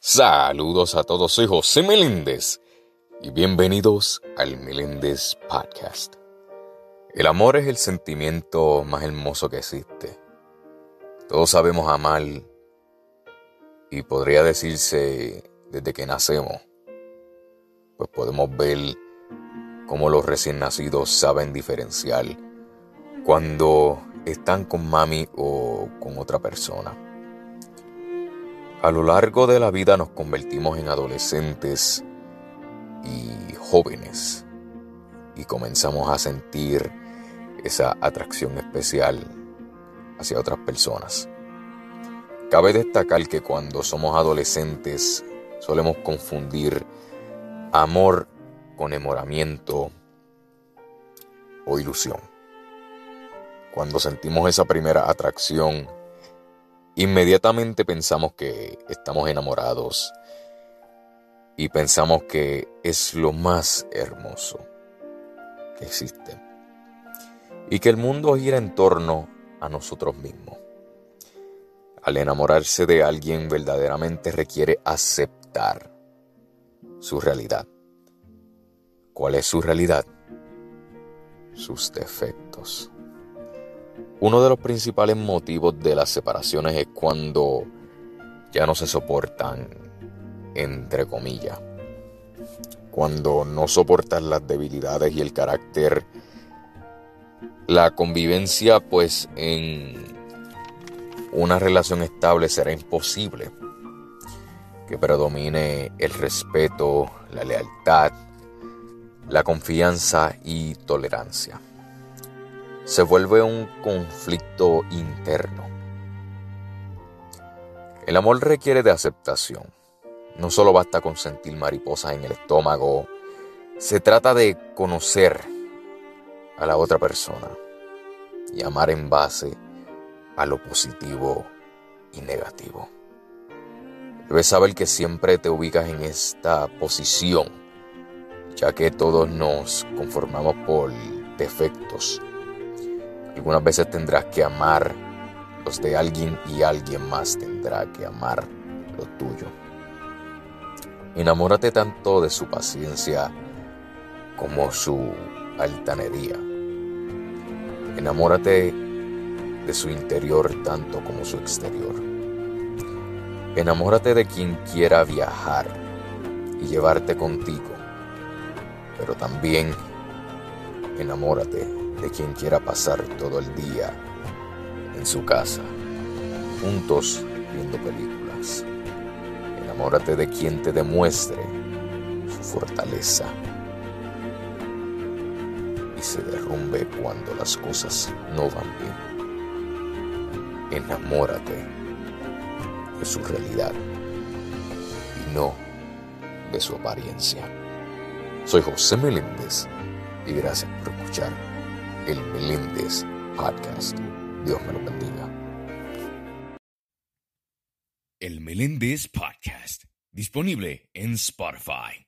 Saludos a todos, soy José Meléndez y bienvenidos al Meléndez Podcast. El amor es el sentimiento más hermoso que existe. Todos sabemos amar y podría decirse desde que nacemos, pues podemos ver cómo los recién nacidos saben diferenciar cuando están con mami o con otra persona. A lo largo de la vida nos convertimos en adolescentes y jóvenes y comenzamos a sentir esa atracción especial hacia otras personas. Cabe destacar que cuando somos adolescentes solemos confundir amor con enamoramiento o ilusión. Cuando sentimos esa primera atracción, Inmediatamente pensamos que estamos enamorados y pensamos que es lo más hermoso que existe y que el mundo gira en torno a nosotros mismos. Al enamorarse de alguien verdaderamente requiere aceptar su realidad. ¿Cuál es su realidad? Sus defectos. Uno de los principales motivos de las separaciones es cuando ya no se soportan, entre comillas. Cuando no soportan las debilidades y el carácter, la convivencia pues en una relación estable será imposible. Que predomine el respeto, la lealtad, la confianza y tolerancia se vuelve un conflicto interno. El amor requiere de aceptación. No solo basta con sentir mariposas en el estómago, se trata de conocer a la otra persona y amar en base a lo positivo y negativo. Debes saber que siempre te ubicas en esta posición, ya que todos nos conformamos por defectos algunas veces tendrás que amar los de alguien y alguien más tendrá que amar lo tuyo. Enamórate tanto de su paciencia como su altanería. Enamórate de su interior tanto como su exterior. Enamórate de quien quiera viajar y llevarte contigo, pero también enamórate de quien quiera pasar todo el día en su casa, juntos viendo películas. Enamórate de quien te demuestre su fortaleza y se derrumbe cuando las cosas no van bien. Enamórate de su realidad y no de su apariencia. Soy José Meléndez y gracias por escuchar el Meléndez Podcast. Dios me lo bendiga. El Meléndez Podcast, disponible en Spotify.